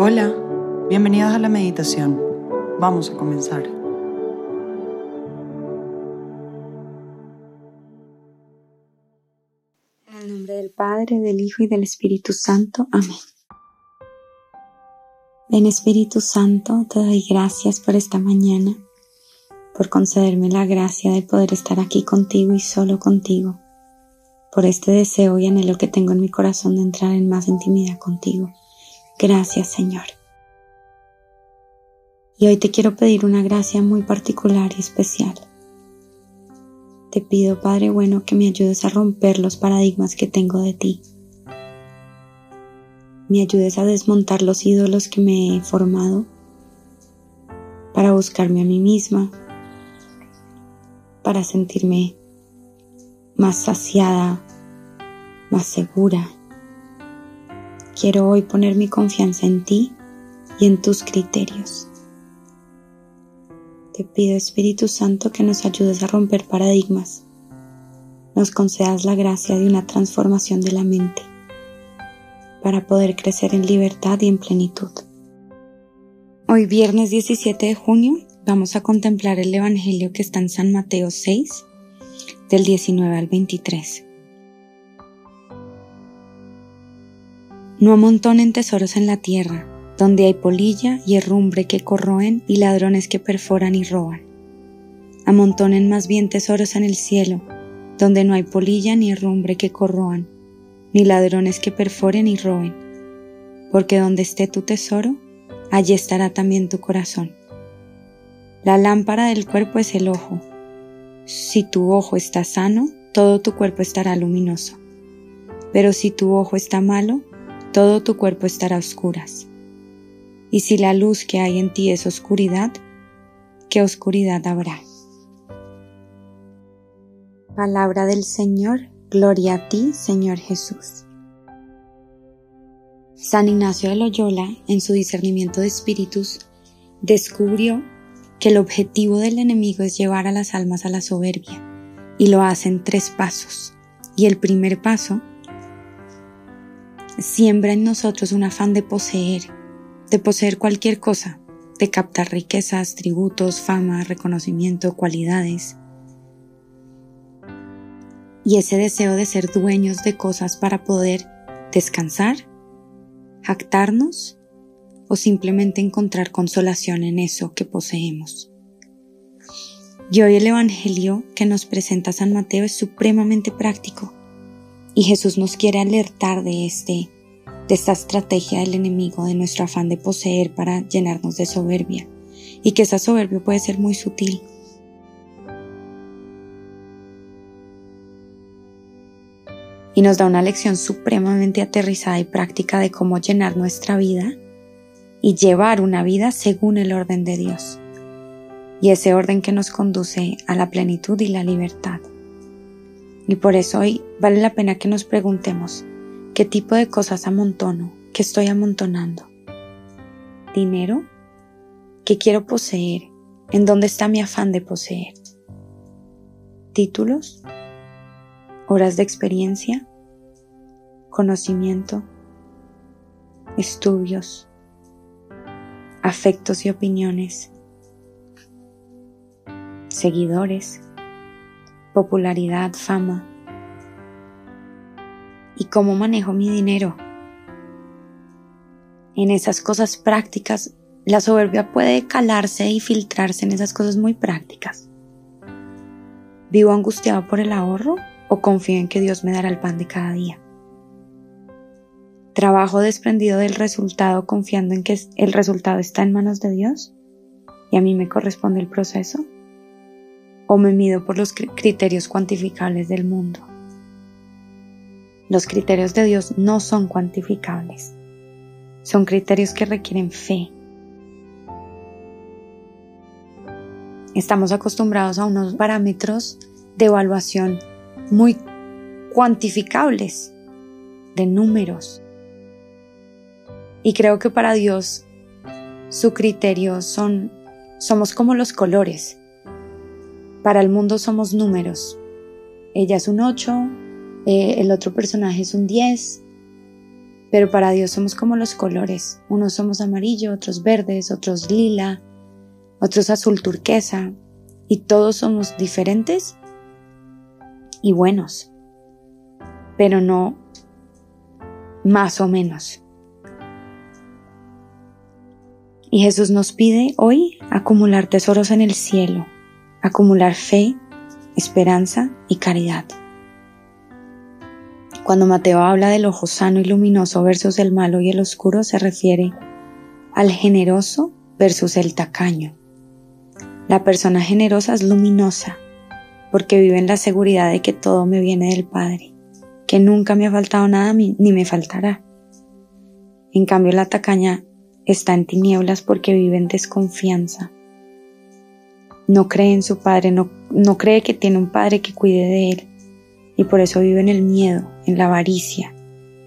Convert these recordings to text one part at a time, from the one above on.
Hola, bienvenidos a la meditación. Vamos a comenzar. En el nombre del Padre, del Hijo y del Espíritu Santo. Amén. Ven Espíritu Santo, te doy gracias por esta mañana, por concederme la gracia de poder estar aquí contigo y solo contigo, por este deseo y anhelo que tengo en mi corazón de entrar en más intimidad contigo. Gracias Señor. Y hoy te quiero pedir una gracia muy particular y especial. Te pido, Padre bueno, que me ayudes a romper los paradigmas que tengo de ti. Me ayudes a desmontar los ídolos que me he formado para buscarme a mí misma, para sentirme más saciada, más segura, Quiero hoy poner mi confianza en ti y en tus criterios. Te pido Espíritu Santo que nos ayudes a romper paradigmas, nos concedas la gracia de una transformación de la mente para poder crecer en libertad y en plenitud. Hoy viernes 17 de junio vamos a contemplar el Evangelio que está en San Mateo 6 del 19 al 23. No amontonen tesoros en la tierra, donde hay polilla y herrumbre que corroen y ladrones que perforan y roban. Amontonen más bien tesoros en el cielo, donde no hay polilla ni herrumbre que corroan, ni ladrones que perforen y roben. Porque donde esté tu tesoro, allí estará también tu corazón. La lámpara del cuerpo es el ojo. Si tu ojo está sano, todo tu cuerpo estará luminoso. Pero si tu ojo está malo, todo tu cuerpo estará a oscuras. Y si la luz que hay en ti es oscuridad, ¿qué oscuridad habrá? Palabra del Señor, gloria a ti, Señor Jesús. San Ignacio de Loyola, en su discernimiento de espíritus, descubrió que el objetivo del enemigo es llevar a las almas a la soberbia, y lo hace en tres pasos. Y el primer paso siembra en nosotros un afán de poseer, de poseer cualquier cosa, de captar riquezas, tributos, fama, reconocimiento, cualidades. Y ese deseo de ser dueños de cosas para poder descansar, jactarnos o simplemente encontrar consolación en eso que poseemos. Y hoy el Evangelio que nos presenta San Mateo es supremamente práctico y Jesús nos quiere alertar de este de esta estrategia del enemigo, de nuestro afán de poseer para llenarnos de soberbia, y que esa soberbia puede ser muy sutil. Y nos da una lección supremamente aterrizada y práctica de cómo llenar nuestra vida y llevar una vida según el orden de Dios, y ese orden que nos conduce a la plenitud y la libertad. Y por eso hoy vale la pena que nos preguntemos, ¿qué tipo de cosas amontono? ¿Qué estoy amontonando? ¿Dinero? ¿Qué quiero poseer? ¿En dónde está mi afán de poseer? ¿Títulos? ¿Horas de experiencia? ¿Conocimiento? ¿Estudios? ¿Afectos y opiniones? ¿Seguidores? Popularidad, fama. ¿Y cómo manejo mi dinero? En esas cosas prácticas, la soberbia puede calarse y filtrarse en esas cosas muy prácticas. ¿Vivo angustiado por el ahorro o confío en que Dios me dará el pan de cada día? ¿Trabajo desprendido del resultado confiando en que el resultado está en manos de Dios y a mí me corresponde el proceso? O me mido por los criterios cuantificables del mundo. Los criterios de Dios no son cuantificables. Son criterios que requieren fe. Estamos acostumbrados a unos parámetros de evaluación muy cuantificables, de números. Y creo que para Dios su criterio son somos como los colores. Para el mundo somos números. Ella es un 8, eh, el otro personaje es un 10. Pero para Dios somos como los colores. Unos somos amarillo, otros verdes, otros lila, otros azul turquesa. Y todos somos diferentes y buenos. Pero no más o menos. Y Jesús nos pide hoy acumular tesoros en el cielo, acumular fe, esperanza y caridad. Cuando Mateo habla del ojo sano y luminoso versus el malo y el oscuro, se refiere al generoso versus el tacaño. La persona generosa es luminosa porque vive en la seguridad de que todo me viene del Padre, que nunca me ha faltado nada ni me faltará. En cambio, la tacaña está en tinieblas porque vive en desconfianza. No cree en su Padre, no, no cree que tiene un Padre que cuide de él y por eso vive en el miedo, en la avaricia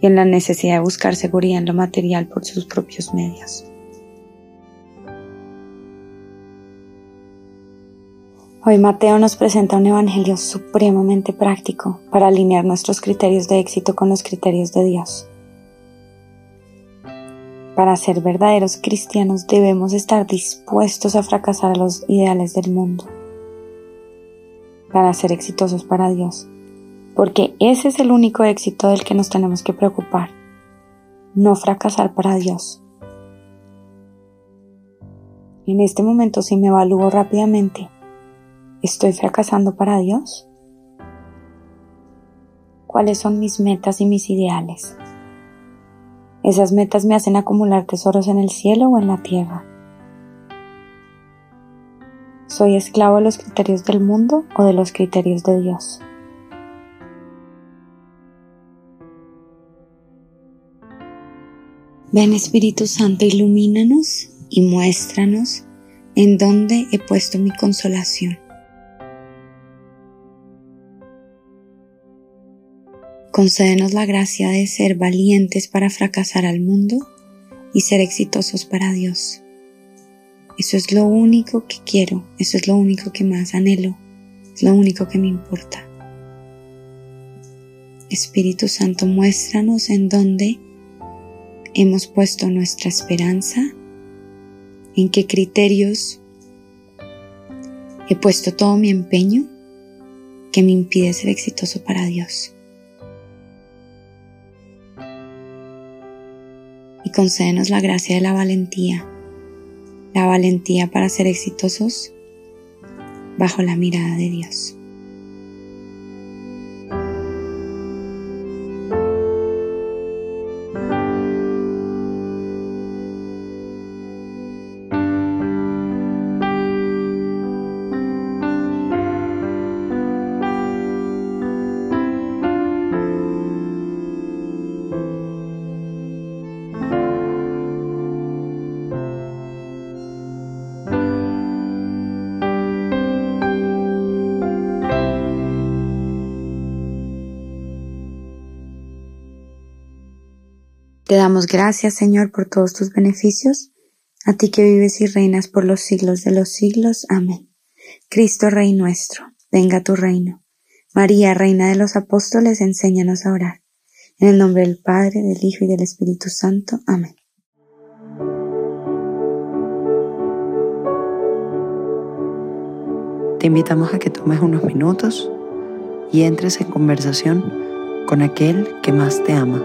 y en la necesidad de buscar seguridad en lo material por sus propios medios. Hoy Mateo nos presenta un evangelio supremamente práctico para alinear nuestros criterios de éxito con los criterios de Dios. Para ser verdaderos cristianos debemos estar dispuestos a fracasar a los ideales del mundo. Para ser exitosos para Dios porque ese es el único éxito del que nos tenemos que preocupar, no fracasar para Dios. En este momento, si me evalúo rápidamente, ¿estoy fracasando para Dios? ¿Cuáles son mis metas y mis ideales? ¿Esas metas me hacen acumular tesoros en el cielo o en la tierra? ¿Soy esclavo de los criterios del mundo o de los criterios de Dios? Ven Espíritu Santo, ilumínanos y muéstranos en dónde he puesto mi consolación. Concédenos la gracia de ser valientes para fracasar al mundo y ser exitosos para Dios. Eso es lo único que quiero, eso es lo único que más anhelo, es lo único que me importa. Espíritu Santo, muéstranos en dónde hemos puesto nuestra esperanza, en qué criterios he puesto todo mi empeño que me impide ser exitoso para Dios. Y concédenos la gracia de la valentía, la valentía para ser exitosos bajo la mirada de Dios. Te damos gracias, Señor, por todos tus beneficios, a ti que vives y reinas por los siglos de los siglos. Amén. Cristo, Rey nuestro, venga tu reino. María, Reina de los Apóstoles, enséñanos a orar. En el nombre del Padre, del Hijo y del Espíritu Santo. Amén. Te invitamos a que tomes unos minutos y entres en conversación con aquel que más te ama.